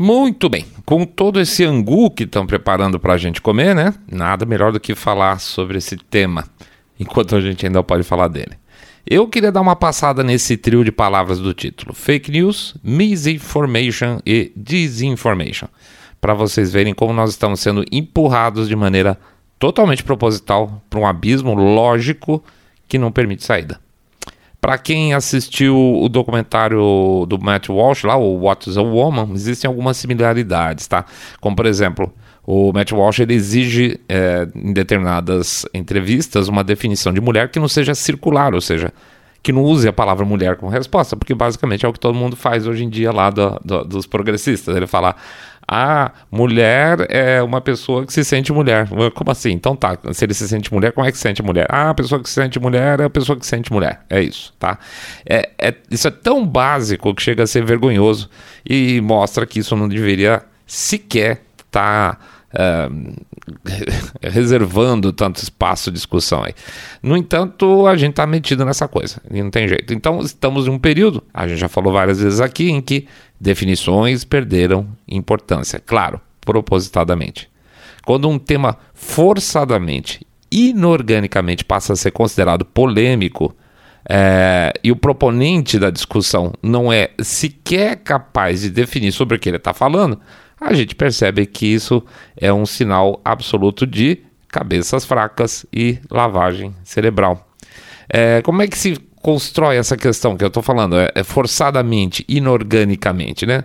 Muito bem, com todo esse angu que estão preparando para a gente comer, né? Nada melhor do que falar sobre esse tema, enquanto a gente ainda pode falar dele. Eu queria dar uma passada nesse trio de palavras do título: fake news, misinformation e disinformation, para vocês verem como nós estamos sendo empurrados de maneira totalmente proposital para um abismo lógico que não permite saída. Para quem assistiu o documentário do Matt Walsh, lá, o What is a Woman, existem algumas similaridades, tá? Como, por exemplo, o Matt Walsh ele exige é, em determinadas entrevistas uma definição de mulher que não seja circular, ou seja, que não use a palavra mulher como resposta, porque basicamente é o que todo mundo faz hoje em dia lá do, do, dos progressistas. Ele fala, ah, mulher é uma pessoa que se sente mulher. Como assim? Então tá, se ele se sente mulher, como é que se sente mulher? Ah, a pessoa que se sente mulher é a pessoa que se sente mulher. É isso, tá? É, é, isso é tão básico que chega a ser vergonhoso e mostra que isso não deveria sequer estar. Tá reservando tanto espaço de discussão aí. No entanto, a gente está metido nessa coisa, e não tem jeito. Então, estamos em um período, a gente já falou várias vezes aqui, em que definições perderam importância, claro, propositadamente. Quando um tema forçadamente, inorganicamente passa a ser considerado polêmico, é, e o proponente da discussão não é sequer capaz de definir sobre o que ele está falando, a gente percebe que isso é um sinal absoluto de cabeças fracas e lavagem cerebral. É, como é que se constrói essa questão que eu estou falando? É, é, forçadamente, inorganicamente, né?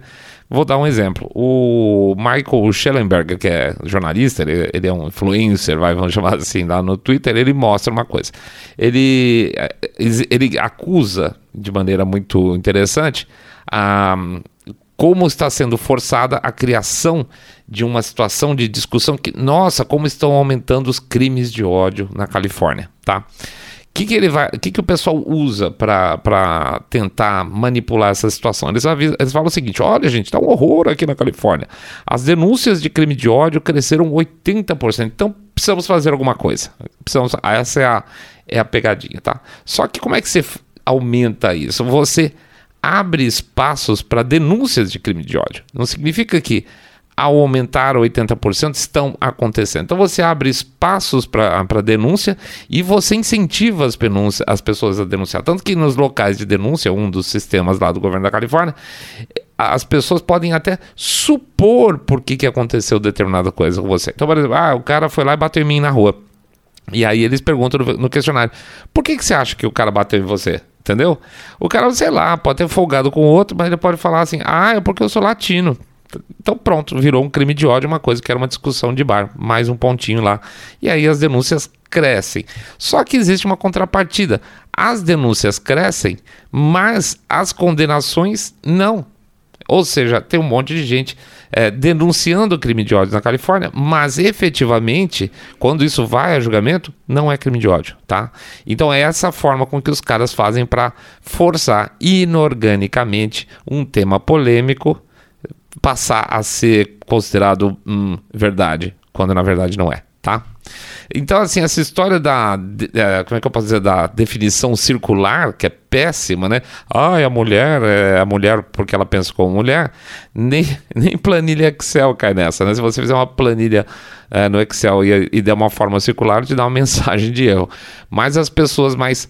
Vou dar um exemplo. O Michael Schellenberger, que é jornalista, ele, ele, é um influencer, vai, vamos chamar assim, lá no Twitter, ele mostra uma coisa. Ele, é, ele acusa de maneira muito interessante a como está sendo forçada a criação de uma situação de discussão que, nossa, como estão aumentando os crimes de ódio na Califórnia, tá? O que, que, ele vai, que, que o pessoal usa para tentar manipular essa situação? Eles, avisam, eles falam o seguinte: olha, gente, está um horror aqui na Califórnia. As denúncias de crime de ódio cresceram 80%. Então precisamos fazer alguma coisa. Precisamos, essa é a, é a pegadinha, tá? Só que como é que você aumenta isso? Você abre espaços para denúncias de crime de ódio. Não significa que ao aumentar 80% estão acontecendo. Então você abre espaços para denúncia e você incentiva as, as pessoas a denunciar. Tanto que nos locais de denúncia, um dos sistemas lá do governo da Califórnia, as pessoas podem até supor por que, que aconteceu determinada coisa com você. Então, por exemplo, ah, o cara foi lá e bateu em mim na rua. E aí eles perguntam no, questionário: por que, que você acha que o cara bateu em você? Entendeu? O cara, sei lá, pode ter folgado com o outro, mas ele pode falar assim: ah, é porque eu sou latino. Então pronto, virou um crime de ódio, uma coisa que era uma discussão de bar, mais um pontinho lá. E aí as denúncias crescem. Só que existe uma contrapartida. As denúncias crescem, mas as condenações não. Ou seja, tem um monte de gente é, denunciando o crime de ódio na Califórnia, mas efetivamente, quando isso vai a julgamento, não é crime de ódio, tá? Então é essa forma com que os caras fazem para forçar inorganicamente um tema polêmico passar a ser considerado hum, verdade, quando na verdade não é, tá? Então, assim, essa história da. É, como é que eu posso dizer? Da definição circular, que é péssima, né? Ah, a mulher é a mulher porque ela pensa como mulher. Nem, nem planilha Excel cai nessa, né? Se você fizer uma planilha é, no Excel e, e der uma forma circular, te dá uma mensagem de erro. Mas as pessoas mais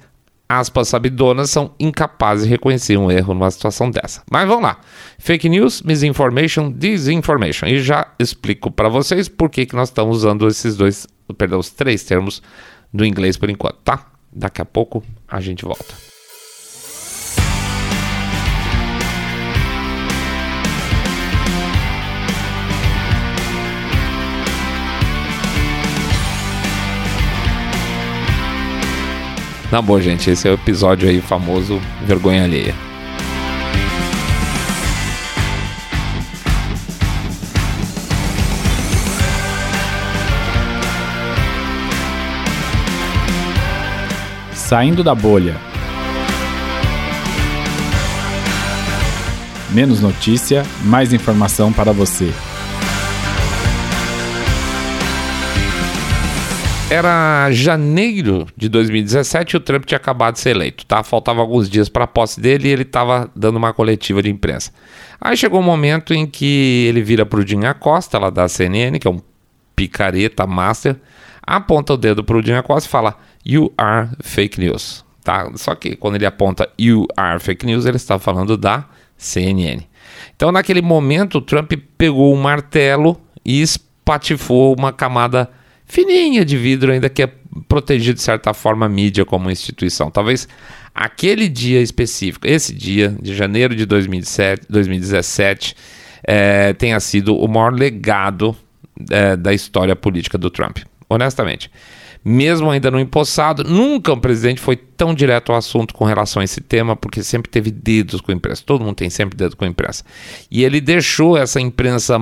aspas sabidonas são incapazes de reconhecer um erro numa situação dessa. Mas vamos lá. Fake news, misinformation, disinformation. E já explico para vocês por que, que nós estamos usando esses dois, perdão, os três termos do inglês por enquanto, tá? Daqui a pouco a gente volta. Na boa, gente, esse é o episódio aí famoso Vergonha Alheia. Saindo da bolha. Menos notícia, mais informação para você. Era janeiro de 2017 e o Trump tinha acabado de ser eleito, tá? Faltava alguns dias para a posse dele e ele estava dando uma coletiva de imprensa. Aí chegou um momento em que ele vira para o Dinho Acosta, lá da CNN, que é um picareta master, aponta o dedo para o Dinho Acosta e fala: You are fake news. Tá? Só que quando ele aponta You are fake news, ele está falando da CNN. Então, naquele momento, o Trump pegou um martelo e espatifou uma camada fininha de vidro, ainda que é protegido de certa forma a mídia como instituição. Talvez aquele dia específico, esse dia de janeiro de 2007, 2017, é, tenha sido o maior legado é, da história política do Trump. Honestamente mesmo ainda no empossado, nunca um presidente foi tão direto ao assunto com relação a esse tema, porque sempre teve dedos com a imprensa. Todo mundo tem sempre dedo com a imprensa. E ele deixou essa imprensa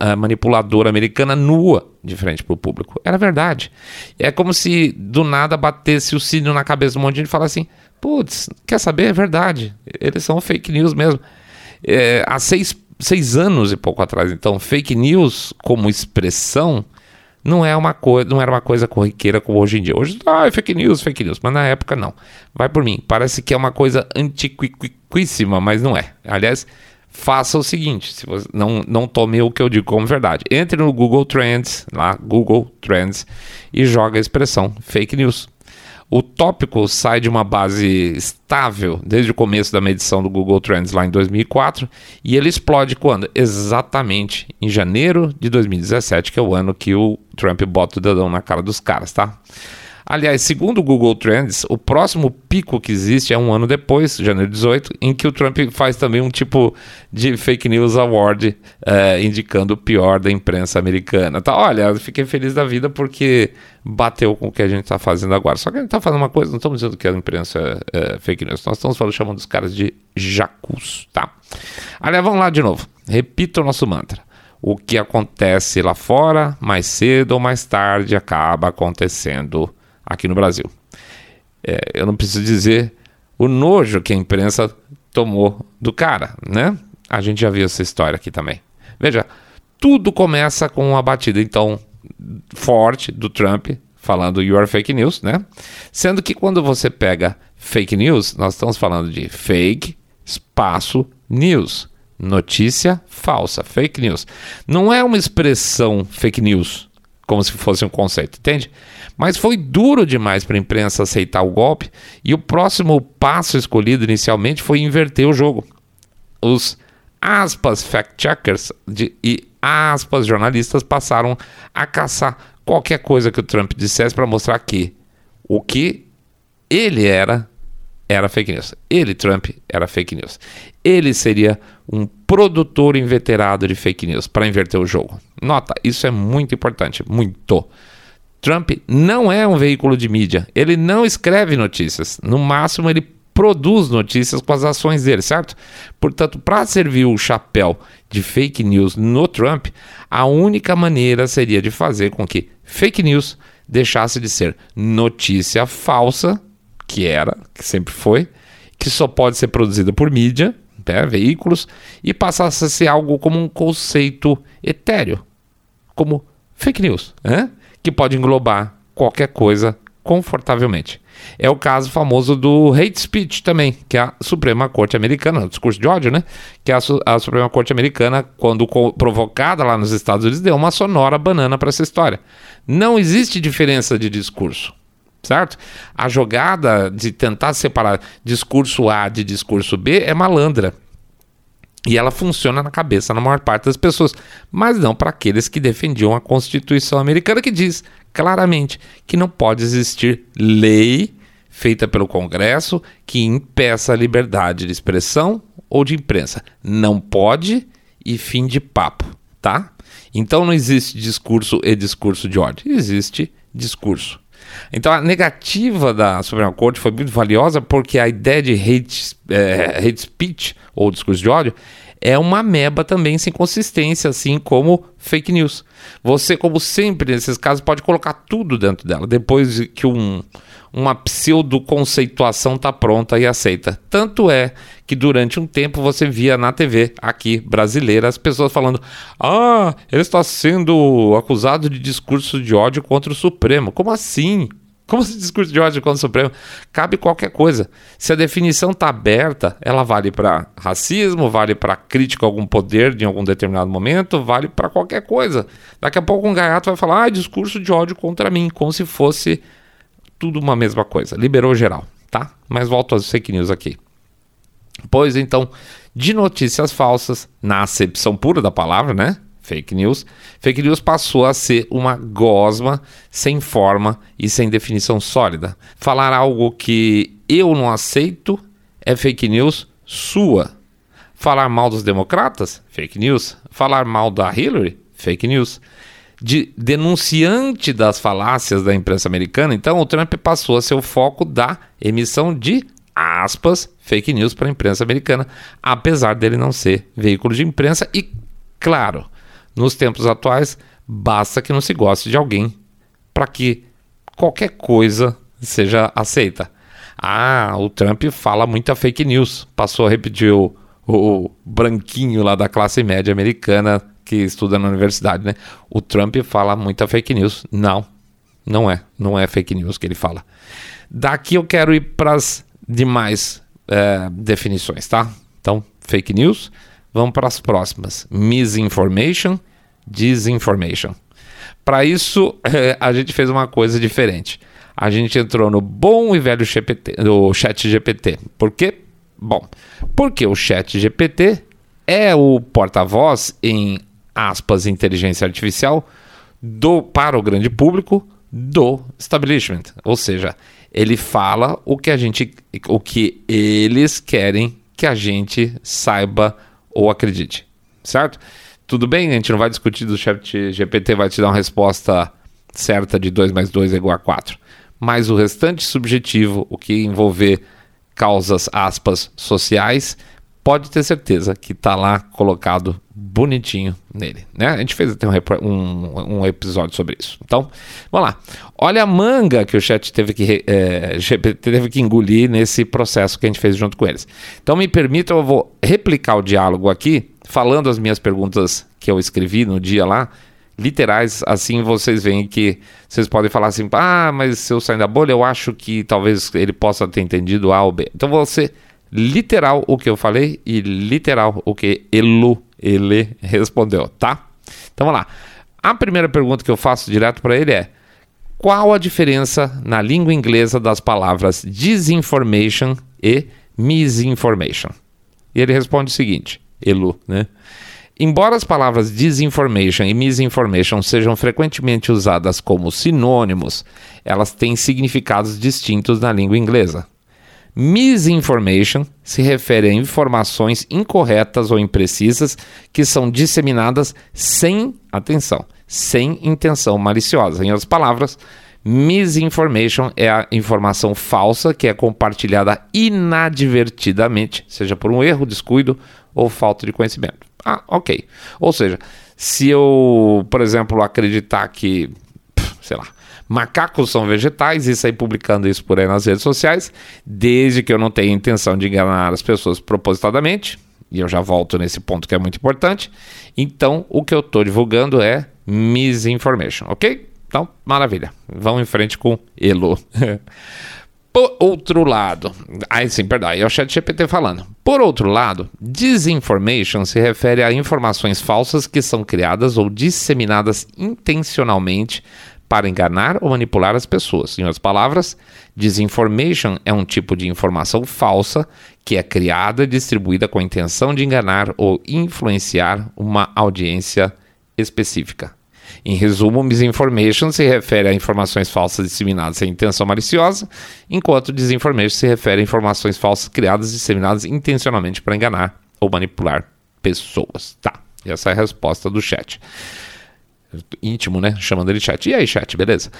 eh, manipuladora americana nua de frente para o público. Era verdade. É como se do nada batesse o sino na cabeça de um monte de gente e falasse assim: putz, quer saber? É verdade. Eles são fake news mesmo. É, há seis, seis anos e pouco atrás, então, fake news como expressão não é uma coisa, não era uma coisa corriqueira como hoje em dia. Hoje, ah, é fake news, fake news, mas na época não. Vai por mim, parece que é uma coisa antiquíssima, mas não é. Aliás, faça o seguinte, se você não não tome o que eu digo como verdade. Entre no Google Trends, lá, Google Trends e joga a expressão fake news. O tópico sai de uma base estável desde o começo da medição do Google Trends lá em 2004 e ele explode quando? Exatamente em janeiro de 2017, que é o ano que o Trump bota o dedão na cara dos caras, tá? Aliás, segundo o Google Trends, o próximo pico que existe é um ano depois, janeiro 18, em que o Trump faz também um tipo de fake news award, é, indicando o pior da imprensa americana. Tá, olha, fiquei feliz da vida porque bateu com o que a gente está fazendo agora. Só que a gente está fazendo uma coisa, não estamos dizendo que a imprensa é, é fake news, nós estamos falando, chamando os caras de jacus, tá? Aliás, vamos lá de novo. Repita o nosso mantra o que acontece lá fora, mais cedo ou mais tarde, acaba acontecendo aqui no Brasil. É, eu não preciso dizer o nojo que a imprensa tomou do cara, né? A gente já viu essa história aqui também. Veja, tudo começa com uma batida então forte do Trump falando you are fake news, né? Sendo que quando você pega fake news, nós estamos falando de fake espaço news, notícia falsa, fake news. Não é uma expressão fake news como se fosse um conceito, entende? Mas foi duro demais para a imprensa aceitar o golpe e o próximo passo escolhido inicialmente foi inverter o jogo. Os aspas fact-checkers e aspas jornalistas passaram a caçar qualquer coisa que o Trump dissesse para mostrar que o que ele era era fake news. Ele, Trump, era fake news. Ele seria um produtor inveterado de fake news para inverter o jogo. Nota, isso é muito importante, muito. Trump não é um veículo de mídia. Ele não escreve notícias. No máximo, ele produz notícias com as ações dele, certo? Portanto, para servir o chapéu de fake news no Trump, a única maneira seria de fazer com que fake news deixasse de ser notícia falsa, que era, que sempre foi, que só pode ser produzida por mídia, né, veículos, e passasse a ser algo como um conceito etéreo, como fake news. Né? que pode englobar qualquer coisa confortavelmente. É o caso famoso do hate speech também, que a Suprema Corte Americana, o discurso de ódio, né? Que a, a Suprema Corte Americana, quando provocada lá nos Estados Unidos, deu uma sonora banana para essa história. Não existe diferença de discurso, certo? A jogada de tentar separar discurso A de discurso B é malandra. E ela funciona na cabeça na maior parte das pessoas, mas não para aqueles que defendiam a Constituição americana, que diz claramente que não pode existir lei feita pelo Congresso que impeça a liberdade de expressão ou de imprensa. Não pode e fim de papo, tá? Então não existe discurso e discurso de ódio, existe discurso. Então a negativa da Suprema Corte foi muito valiosa porque a ideia de hate, é, hate speech ou discurso de ódio é uma meba também sem consistência, assim como fake news. Você, como sempre nesses casos, pode colocar tudo dentro dela, depois que um, uma pseudo-conceituação está pronta e aceita. Tanto é que durante um tempo você via na TV aqui brasileira as pessoas falando: Ah, ele está sendo acusado de discurso de ódio contra o Supremo. Como assim? Como esse discurso de ódio contra o Supremo? Cabe qualquer coisa. Se a definição está aberta, ela vale para racismo, vale para crítica a algum poder de algum determinado momento, vale para qualquer coisa. Daqui a pouco um gaiato vai falar: ah, discurso de ódio contra mim, como se fosse tudo uma mesma coisa. Liberou geral, tá? Mas volto às fake news aqui. Pois então, de notícias falsas, na acepção pura da palavra, né? Fake news. Fake news passou a ser uma gosma sem forma e sem definição sólida. Falar algo que eu não aceito é fake news sua. Falar mal dos democratas? Fake news. Falar mal da Hillary? Fake news de denunciante das falácias da imprensa americana, então o Trump passou a ser o foco da emissão de aspas fake news para a imprensa americana, apesar dele não ser veículo de imprensa e claro, nos tempos atuais basta que não se goste de alguém para que qualquer coisa seja aceita. Ah, o Trump fala muita fake news, passou a repetir o, o branquinho lá da classe média americana que estuda na universidade, né? O Trump fala muita fake news. Não, não é. Não é fake news que ele fala. Daqui eu quero ir para as demais é, definições, tá? Então, fake news. Vamos para as próximas. Misinformation, disinformation. Para isso, a gente fez uma coisa diferente. A gente entrou no bom e velho GPT, no chat GPT. Por quê? Bom, porque o chat GPT é o porta-voz em aspas, inteligência artificial do para o grande público do establishment. Ou seja, ele fala o que a gente o que eles querem que a gente saiba ou acredite. Certo? Tudo bem, a gente não vai discutir do chat GPT vai te dar uma resposta certa de 2 mais 2 é igual a 4. Mas o restante subjetivo, o que envolver causas aspas sociais, pode ter certeza que está lá colocado bonitinho nele, né? A gente fez até um, um, um, episódio sobre isso. Então, vamos lá. Olha a manga que o chat teve que, é, teve que engolir nesse processo que a gente fez junto com eles. Então, me permita, eu vou replicar o diálogo aqui, falando as minhas perguntas que eu escrevi no dia lá, literais, assim vocês veem que vocês podem falar assim, ah, mas se eu sair da bolha, eu acho que talvez ele possa ter entendido A ou B. Então, você literal o que eu falei e literal o que Elu, ele respondeu, tá? Então vamos lá. A primeira pergunta que eu faço direto para ele é: qual a diferença na língua inglesa das palavras disinformation e misinformation? E ele responde o seguinte, Elu, né? Embora as palavras disinformation e misinformation sejam frequentemente usadas como sinônimos, elas têm significados distintos na língua inglesa. Misinformation se refere a informações incorretas ou imprecisas que são disseminadas sem, atenção, sem intenção maliciosa. Em outras palavras, misinformation é a informação falsa que é compartilhada inadvertidamente, seja por um erro, descuido ou falta de conhecimento. Ah, ok. Ou seja, se eu, por exemplo, acreditar que, sei lá, macacos são vegetais e sair publicando isso por aí nas redes sociais, desde que eu não tenha intenção de enganar as pessoas propositadamente, e eu já volto nesse ponto que é muito importante. Então, o que eu estou divulgando é misinformation, ok? Então, maravilha. Vamos em frente com Elo. Por outro lado, aí sim, perdão, aí é o chat GPT falando. Por outro lado, disinformation se refere a informações falsas que são criadas ou disseminadas intencionalmente para enganar ou manipular as pessoas. Em outras palavras, disinformation é um tipo de informação falsa que é criada e distribuída com a intenção de enganar ou influenciar uma audiência específica. Em resumo, misinformation se refere a informações falsas disseminadas sem intenção maliciosa, enquanto disinformation se refere a informações falsas criadas e disseminadas intencionalmente para enganar ou manipular pessoas. Tá, essa é a resposta do chat íntimo, né? Chamando ele chat. E aí, chat, beleza?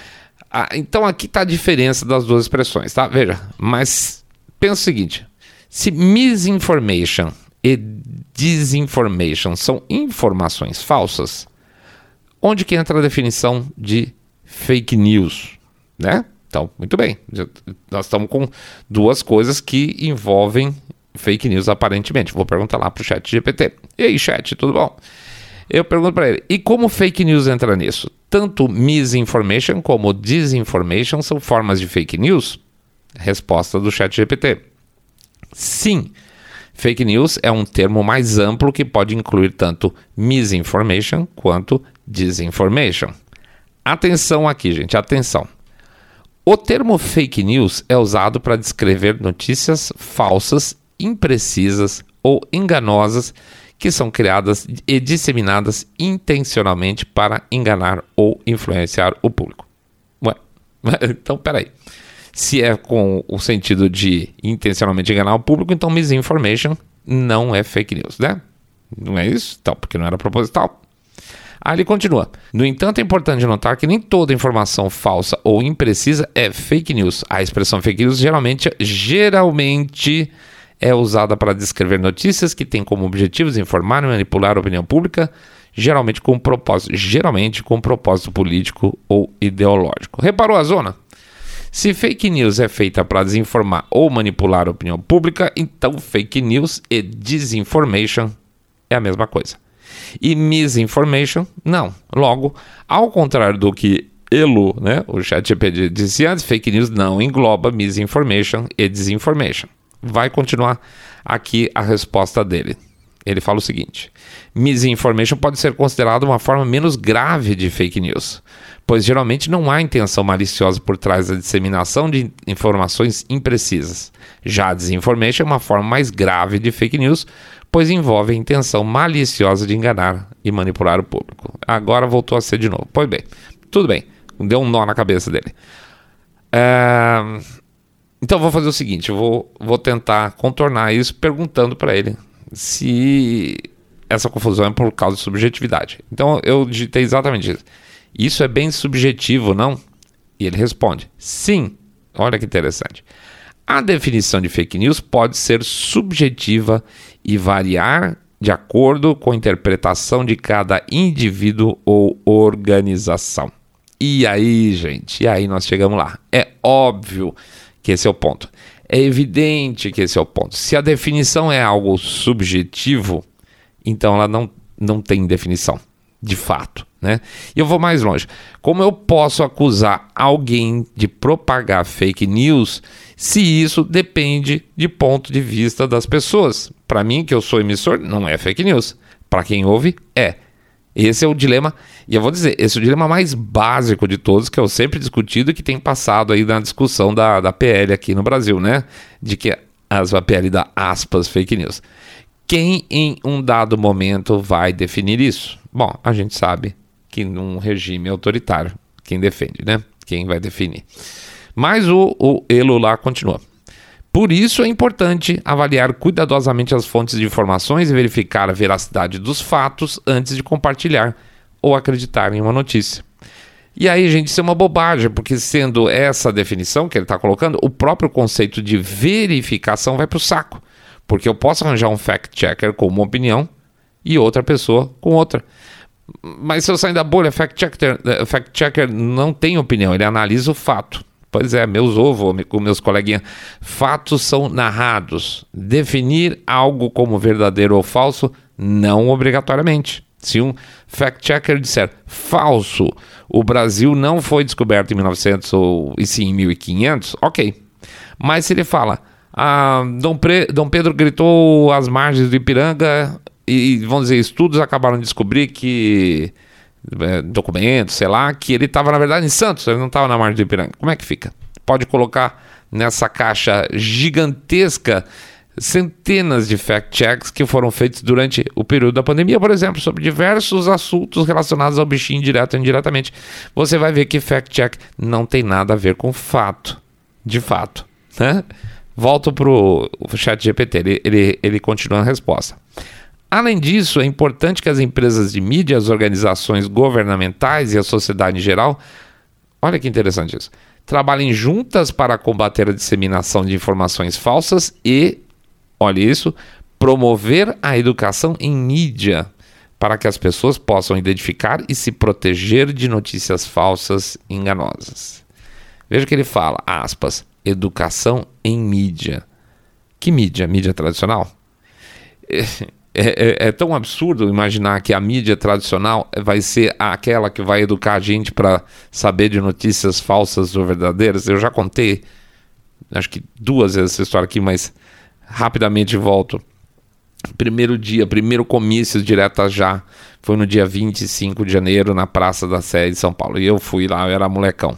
Ah, então aqui está a diferença das duas expressões, tá? Veja, mas pensa o seguinte: se misinformation e disinformation são informações falsas, onde que entra a definição de fake news, né? Então, muito bem. Nós estamos com duas coisas que envolvem fake news aparentemente. Vou perguntar lá para o chat GPT. E aí, chat, tudo bom? Eu pergunto para ele, e como fake news entra nisso? Tanto misinformation como disinformation são formas de fake news? Resposta do chat GPT. Sim, fake news é um termo mais amplo que pode incluir tanto misinformation quanto disinformation. Atenção aqui, gente, atenção. O termo fake news é usado para descrever notícias falsas, imprecisas ou enganosas que são criadas e disseminadas intencionalmente para enganar ou influenciar o público. Ué, então peraí. Se é com o sentido de intencionalmente enganar o público, então misinformation não é fake news, né? Não é isso? Então, porque não era proposital. Aí ele continua. No entanto, é importante notar que nem toda informação falsa ou imprecisa é fake news. A expressão fake news geralmente, geralmente é usada para descrever notícias que têm como objetivos informar e manipular a opinião pública, geralmente com propósito, geralmente com propósito político ou ideológico. Reparou a zona? Se fake news é feita para desinformar ou manipular a opinião pública, então fake news e disinformation é a mesma coisa. E misinformation, não. Logo, ao contrário do que Elo, né, o ChatGPT disse antes, fake news não engloba misinformation e disinformation vai continuar aqui a resposta dele. Ele fala o seguinte: misinformation pode ser considerada uma forma menos grave de fake news, pois geralmente não há intenção maliciosa por trás da disseminação de informações imprecisas. Já a é uma forma mais grave de fake news, pois envolve a intenção maliciosa de enganar e manipular o público. Agora voltou a ser de novo. Pois bem, tudo bem, deu um nó na cabeça dele. É... Então vou fazer o seguinte, eu vou, vou tentar contornar isso perguntando para ele se essa confusão é por causa de subjetividade. Então eu digitei exatamente isso. Isso é bem subjetivo, não? E ele responde: sim. Olha que interessante. A definição de fake news pode ser subjetiva e variar de acordo com a interpretação de cada indivíduo ou organização. E aí, gente, e aí nós chegamos lá. É óbvio que esse é o ponto. É evidente que esse é o ponto. Se a definição é algo subjetivo, então ela não, não tem definição, de fato. Né? E eu vou mais longe. Como eu posso acusar alguém de propagar fake news se isso depende de ponto de vista das pessoas? Para mim, que eu sou emissor, não é fake news. Para quem ouve, é. Esse é o dilema, e eu vou dizer, esse é o dilema mais básico de todos, que eu sempre discutido e que tem passado aí na discussão da, da PL aqui no Brasil, né? De que as, a PL dá aspas fake news. Quem em um dado momento vai definir isso? Bom, a gente sabe que num regime autoritário, quem defende, né? Quem vai definir. Mas o, o Elo lá continua. Por isso é importante avaliar cuidadosamente as fontes de informações e verificar a veracidade dos fatos antes de compartilhar ou acreditar em uma notícia. E aí, gente, isso é uma bobagem, porque sendo essa definição que ele está colocando, o próprio conceito de verificação vai para o saco. Porque eu posso arranjar um fact-checker com uma opinião e outra pessoa com outra. Mas se eu sair da bolha, fact-checker eh, fact -checker não tem opinião, ele analisa o fato. Pois é, meus ovos, meus coleguinhas. Fatos são narrados. Definir algo como verdadeiro ou falso, não obrigatoriamente. Se um fact-checker disser falso, o Brasil não foi descoberto em 1900 ou e sim em 1500, ok. Mas se ele fala, ah, Dom, Pre Dom Pedro gritou às margens do Ipiranga e, vamos dizer, estudos acabaram de descobrir que é, documentos, sei lá, que ele estava na verdade em Santos, ele não estava na margem do Ipiranga. Como é que fica? Pode colocar nessa caixa gigantesca centenas de fact-checks que foram feitos durante o período da pandemia, por exemplo, sobre diversos assuntos relacionados ao bichinho direto ou indiretamente. Você vai ver que fact-check não tem nada a ver com fato, de fato. Né? Volto para o chat GPT, ele, ele, ele continua a resposta. Além disso, é importante que as empresas de mídia, as organizações governamentais e a sociedade em geral, olha que interessante isso, trabalhem juntas para combater a disseminação de informações falsas e, olha isso, promover a educação em mídia para que as pessoas possam identificar e se proteger de notícias falsas e enganosas. Veja que ele fala, aspas, educação em mídia. Que mídia? Mídia tradicional? É, é, é, tão absurdo imaginar que a mídia tradicional vai ser aquela que vai educar a gente para saber de notícias falsas ou verdadeiras. Eu já contei, acho que duas vezes essa história aqui, mas rapidamente volto. Primeiro dia, primeiro comício direto já, foi no dia 25 de janeiro na Praça da Sé de São Paulo. E eu fui lá, eu era molecão.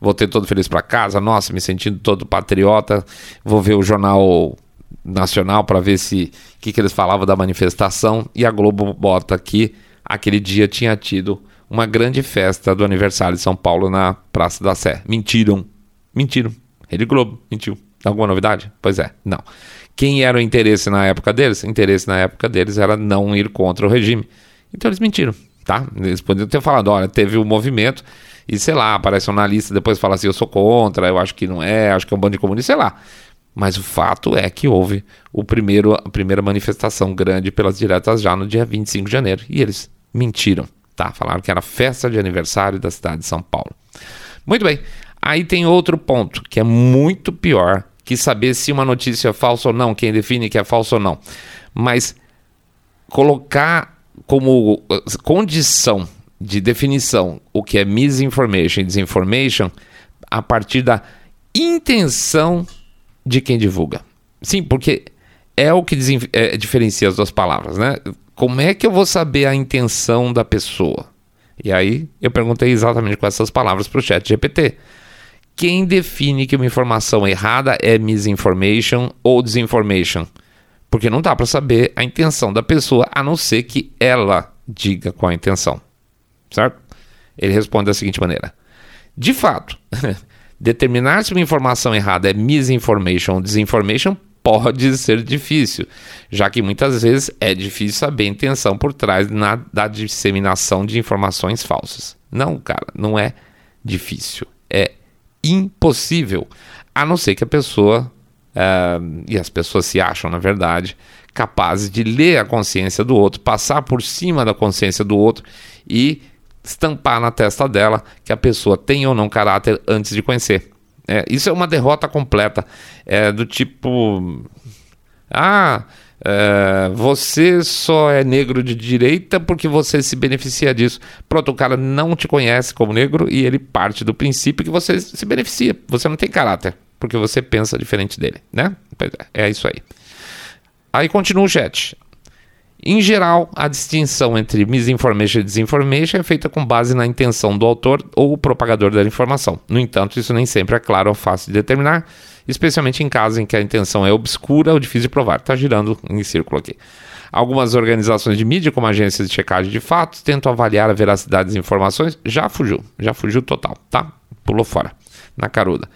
Voltei todo feliz para casa, nossa, me sentindo todo patriota. Vou ver o jornal nacional para ver se que, que eles falavam da manifestação. E a Globo bota que aquele dia tinha tido uma grande festa do aniversário de São Paulo na Praça da Sé. Mentiram, mentiram. Rede Globo mentiu. Alguma novidade? Pois é, não. Quem era o interesse na época deles? O interesse na época deles era não ir contra o regime. Então eles mentiram, tá? Eles poderiam ter falado, olha, teve o um movimento e sei lá, aparece um na lista, depois fala assim, eu sou contra, eu acho que não é, acho que é um bando de comunistas, sei lá. Mas o fato é que houve o primeiro, a primeira manifestação grande pelas diretas já no dia 25 de janeiro. E eles mentiram, tá? Falaram que era festa de aniversário da cidade de São Paulo. Muito bem. Aí tem outro ponto que é muito pior que saber se uma notícia é falsa ou não, quem define que é falsa ou não. Mas colocar como uh, condição de definição o que é misinformation e disinformation a partir da intenção de quem divulga. Sim, porque é o que é, diferencia as duas palavras, né? Como é que eu vou saber a intenção da pessoa? E aí eu perguntei exatamente com essas palavras para o chat GPT quem define que uma informação errada é misinformation ou disinformation? Porque não dá para saber a intenção da pessoa a não ser que ela diga qual a intenção. Certo? Ele responde da seguinte maneira: De fato, determinar se uma informação errada é misinformation ou disinformation pode ser difícil, já que muitas vezes é difícil saber a intenção por trás na, da disseminação de informações falsas. Não, cara, não é difícil. É impossível, a não ser que a pessoa, uh, e as pessoas se acham, na verdade, capazes de ler a consciência do outro, passar por cima da consciência do outro e estampar na testa dela que a pessoa tem ou não caráter antes de conhecer. É, isso é uma derrota completa. É do tipo. Ah, é, você só é negro de direita porque você se beneficia disso. Pronto, o cara não te conhece como negro e ele parte do princípio que você se beneficia. Você não tem caráter, porque você pensa diferente dele, né? É, é isso aí. Aí continua o chat. Em geral, a distinção entre misinformation e disinformation é feita com base na intenção do autor ou propagador da informação. No entanto, isso nem sempre é claro ou fácil de determinar especialmente em casos em que a intenção é obscura ou difícil de provar. Está girando em círculo aqui. Algumas organizações de mídia, como agências de checagem de fatos, tentam avaliar a veracidade das informações. Já fugiu, já fugiu total, tá? Pulou fora, na caruda.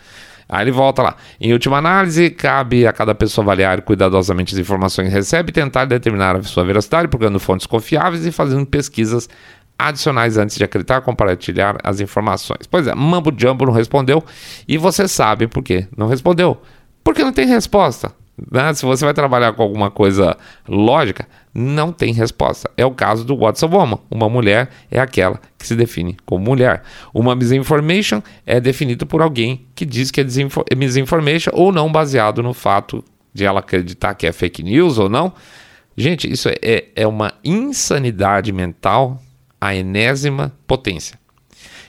Aí ele volta lá. Em última análise, cabe a cada pessoa avaliar cuidadosamente as informações que recebe tentar determinar a sua veracidade, procurando fontes confiáveis e fazendo pesquisas adicionais antes de acreditar, compartilhar as informações. Pois é, Mambo Jumbo não respondeu e você sabe por quê não respondeu. Porque não tem resposta. Né? Se você vai trabalhar com alguma coisa lógica, não tem resposta. É o caso do What's a Woman. Uma mulher é aquela que se define como mulher. Uma misinformation é definida por alguém que diz que é, é misinformation ou não baseado no fato de ela acreditar que é fake news ou não. Gente, isso é, é uma insanidade mental a enésima potência.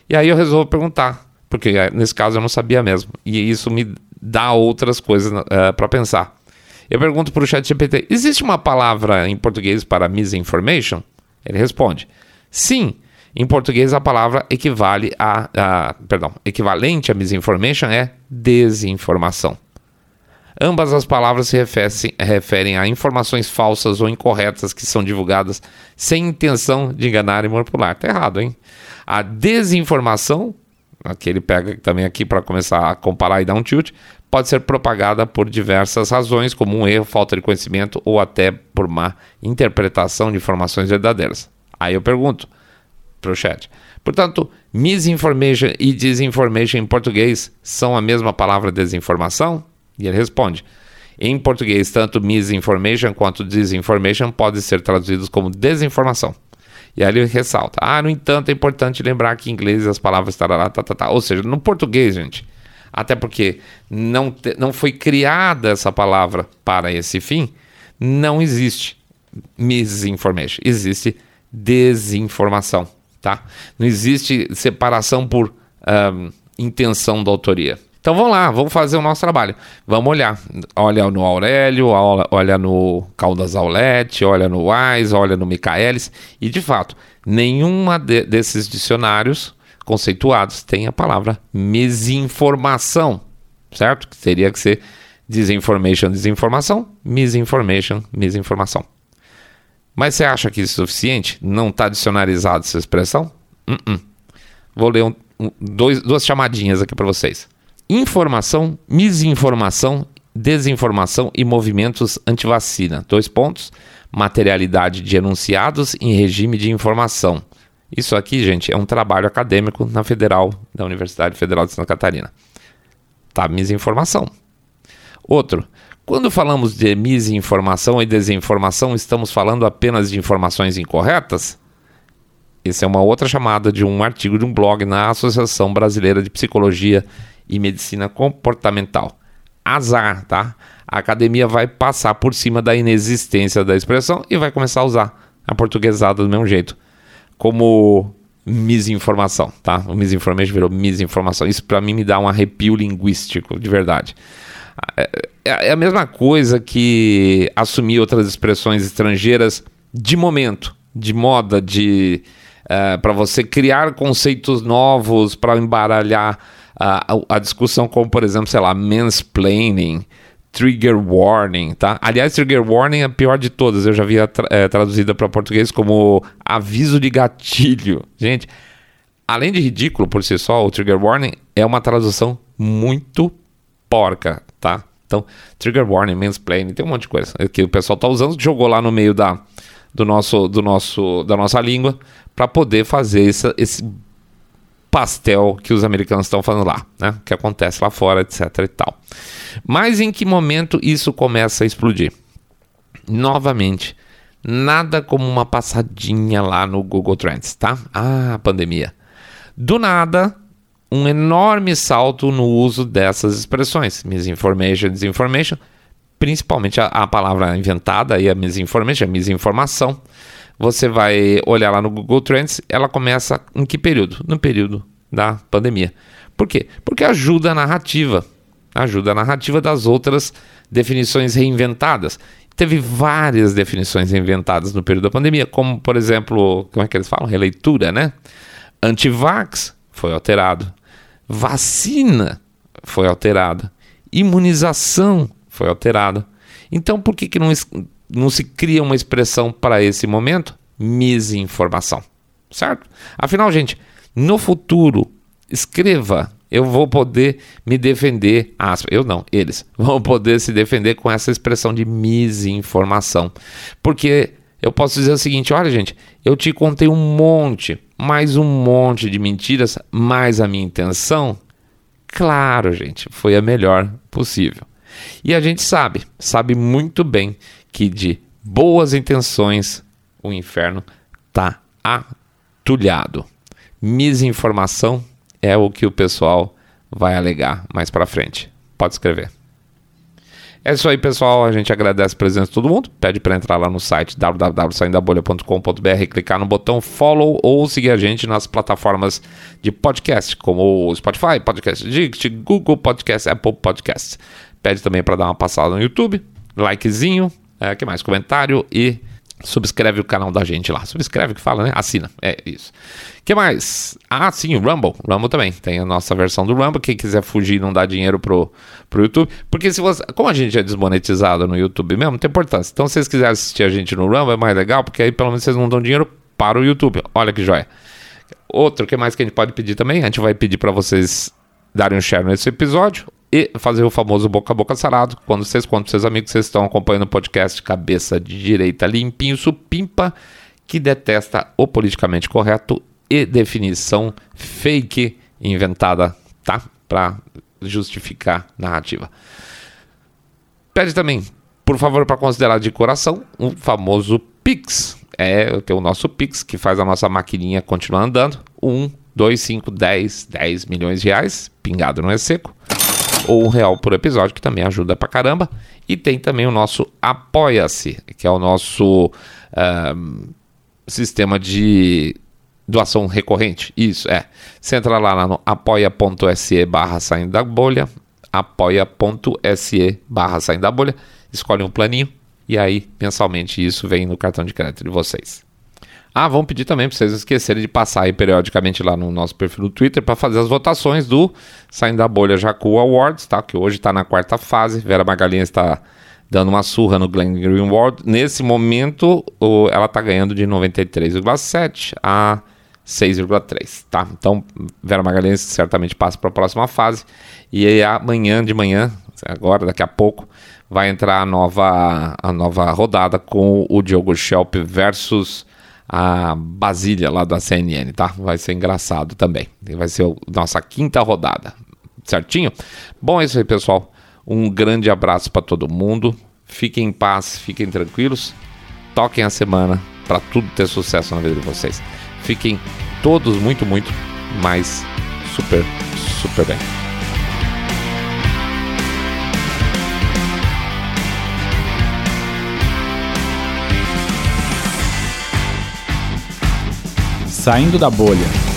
E aí eu resolvo perguntar, porque eh, nesse caso eu não sabia mesmo, e isso me dá outras coisas uh, eh, para pensar. Eu pergunto para o chat GPT, existe uma palavra em português para misinformation? Ele responde, sim. Em português a palavra equivale a, a perdão, equivalente a misinformation é desinformação. Ambas as palavras se referem, referem a informações falsas ou incorretas que são divulgadas sem intenção de enganar e manipular. Tá errado, hein? A desinformação, que ele pega também aqui para começar a comparar e dar um tilt, pode ser propagada por diversas razões, como um erro, falta de conhecimento ou até por má interpretação de informações verdadeiras. Aí eu pergunto para o chat. Portanto, misinformation e disinformation em português são a mesma palavra desinformação? E ele responde: Em português, tanto misinformation quanto disinformation podem ser traduzidos como desinformação. E aí ele ressalta: ah, no entanto, é importante lembrar que em inglês as palavras tarará, tá, tá, tá. Ou seja, no português, gente, até porque não, te, não foi criada essa palavra para esse fim, não existe misinformation, existe desinformação, tá? Não existe separação por um, intenção da autoria. Então vamos lá, vamos fazer o nosso trabalho. Vamos olhar. Olha no Aurélio, olha no Caldas Aulete, olha no Wise, olha no Michaelis. E de fato, nenhuma de, desses dicionários conceituados tem a palavra misinformação, certo? Que teria que ser disinformation, desinformação, misinformation, misinformação. Mas você acha que isso é suficiente? Não está dicionarizada essa expressão? Uh -uh. Vou ler um, um, dois, duas chamadinhas aqui para vocês. Informação, misinformação, desinformação e movimentos antivacina. Dois pontos. Materialidade de enunciados em regime de informação. Isso aqui, gente, é um trabalho acadêmico na Federal, da Universidade Federal de Santa Catarina. Tá, misinformação. Outro, quando falamos de misinformação e desinformação, estamos falando apenas de informações incorretas? Essa é uma outra chamada de um artigo de um blog na Associação Brasileira de Psicologia e medicina comportamental. Azar, tá? A academia vai passar por cima da inexistência da expressão e vai começar a usar a portuguesada do mesmo jeito, como misinformação, tá? O misinformation virou misinformação. Isso para mim me dá um arrepio linguístico, de verdade. É, é, é a mesma coisa que assumir outras expressões estrangeiras de momento, de moda, de uh, é, para você criar conceitos novos para embaralhar a, a discussão como, por exemplo, sei lá, mansplaining, trigger warning, tá? Aliás, trigger warning é a pior de todas. Eu já vi tra é, traduzida para português como aviso de gatilho. Gente, além de ridículo por si só, o trigger warning é uma tradução muito porca, tá? Então, trigger warning, mansplaining, tem um monte de coisa que o pessoal tá usando, jogou lá no meio da, do nosso, do nosso, da nossa língua para poder fazer essa, esse pastel que os americanos estão fazendo lá, né? Que acontece lá fora, etc e tal. Mas em que momento isso começa a explodir? Novamente, nada como uma passadinha lá no Google Trends, tá? Ah, pandemia. Do nada, um enorme salto no uso dessas expressões, misinformation, disinformation, principalmente a, a palavra inventada aí, a misinformation, a misinformação você vai olhar lá no Google Trends, ela começa em que período? No período da pandemia. Por quê? Porque ajuda a narrativa, ajuda a narrativa das outras definições reinventadas. Teve várias definições reinventadas no período da pandemia, como por exemplo, como é que eles falam? Releitura, né? Antivax foi alterado. Vacina foi alterada. Imunização foi alterada. Então, por que, que não não se cria uma expressão para esse momento? Misinformação. Certo? Afinal, gente, no futuro, escreva. Eu vou poder me defender. eu não, eles vão poder se defender com essa expressão de misinformação. Porque eu posso dizer o seguinte: olha, gente, eu te contei um monte, mais um monte de mentiras, mas a minha intenção, claro, gente, foi a melhor possível. E a gente sabe, sabe muito bem que de boas intenções o inferno está atulhado. Misinformação é o que o pessoal vai alegar mais para frente. Pode escrever. É isso aí, pessoal. A gente agradece a presença de todo mundo. Pede para entrar lá no site www.saindabolha.com.br, clicar no botão follow ou seguir a gente nas plataformas de podcast, como o Spotify, Podcast Dict, Google Podcast, Apple Podcast. Pede também para dar uma passada no YouTube, likezinho, é, que mais? Comentário e subscreve o canal da gente lá. Subscreve que fala, né? Assina. É isso. que mais? Ah, sim, o Rumble. Rumble também. Tem a nossa versão do Rumble. Quem quiser fugir e não dar dinheiro pro, pro YouTube. Porque se você. Como a gente é desmonetizado no YouTube mesmo, não tem importância. Então, se vocês quiserem assistir a gente no Rumble, é mais legal, porque aí pelo menos vocês não dão dinheiro para o YouTube. Olha que joia. Outro, que mais que a gente pode pedir também? A gente vai pedir para vocês darem um share nesse episódio e fazer o famoso boca a boca sarado. Quando vocês contam seus amigos, vocês estão acompanhando o podcast Cabeça de Direita Limpinho Supimpa, que detesta o politicamente correto e definição fake inventada, tá? Para justificar narrativa. Pede também, por favor, para considerar de coração o famoso Pix. É, tem o nosso Pix, que faz a nossa maquininha continuar andando. 1, 2, 5, 10, 10 milhões de reais, pingado não é seco. Ou um real por episódio, que também ajuda pra caramba. E tem também o nosso Apoia-se, que é o nosso uh, sistema de doação recorrente. Isso, é. Você entra lá no apoia.se barra saindo da bolha, apoia.se barra saindo da bolha, escolhe um planinho e aí mensalmente isso vem no cartão de crédito de vocês. Ah, vamos pedir também para vocês esquecerem de passar aí periodicamente lá no nosso perfil do Twitter para fazer as votações do Saindo da Bolha Jacu Awards, tá? Que hoje está na quarta fase. Vera Magalhães está dando uma surra no Glenn Greenwald. Nesse momento, o, ela está ganhando de 93,7 a 6,3, tá? Então, Vera Magalhães certamente passa para a próxima fase. E aí, amanhã de manhã, agora, daqui a pouco, vai entrar a nova, a nova rodada com o Diogo Schelp versus a Basília lá da CNN, tá? Vai ser engraçado também. Vai ser a nossa quinta rodada, certinho? Bom, é isso aí, pessoal. Um grande abraço para todo mundo. Fiquem em paz, fiquem tranquilos. Toquem a semana para tudo ter sucesso na vida de vocês. Fiquem todos muito, muito mais super, super bem. Saindo da Bolha